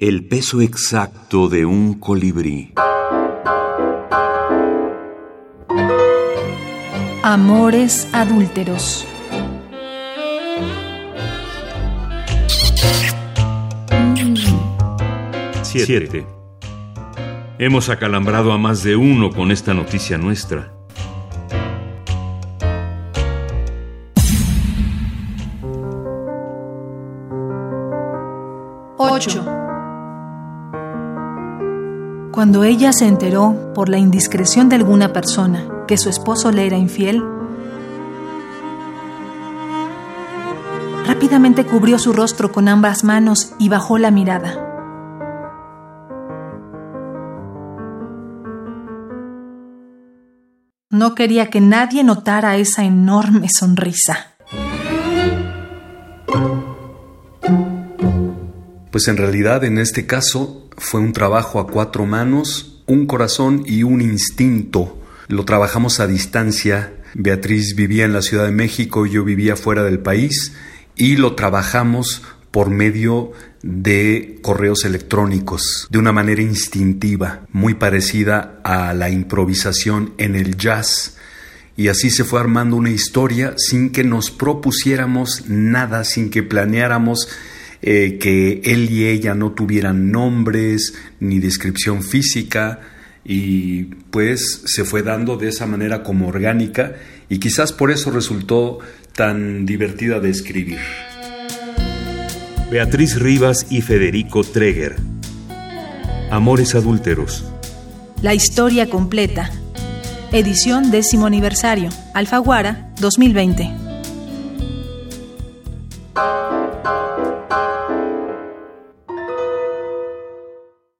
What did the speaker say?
El peso exacto de un colibrí. Amores adúlteros. Siete. Hemos acalambrado a más de uno con esta noticia nuestra. Ocho. Cuando ella se enteró, por la indiscreción de alguna persona, que su esposo le era infiel, rápidamente cubrió su rostro con ambas manos y bajó la mirada. No quería que nadie notara esa enorme sonrisa. Pues en realidad en este caso fue un trabajo a cuatro manos, un corazón y un instinto. Lo trabajamos a distancia. Beatriz vivía en la Ciudad de México, yo vivía fuera del país y lo trabajamos por medio de correos electrónicos, de una manera instintiva, muy parecida a la improvisación en el jazz. Y así se fue armando una historia sin que nos propusiéramos nada, sin que planeáramos eh, que él y ella no tuvieran nombres ni descripción física y pues se fue dando de esa manera como orgánica y quizás por eso resultó tan divertida de escribir. Beatriz Rivas y Federico Treger. Amores adúlteros. La historia completa. Edición décimo aniversario. Alfaguara 2020.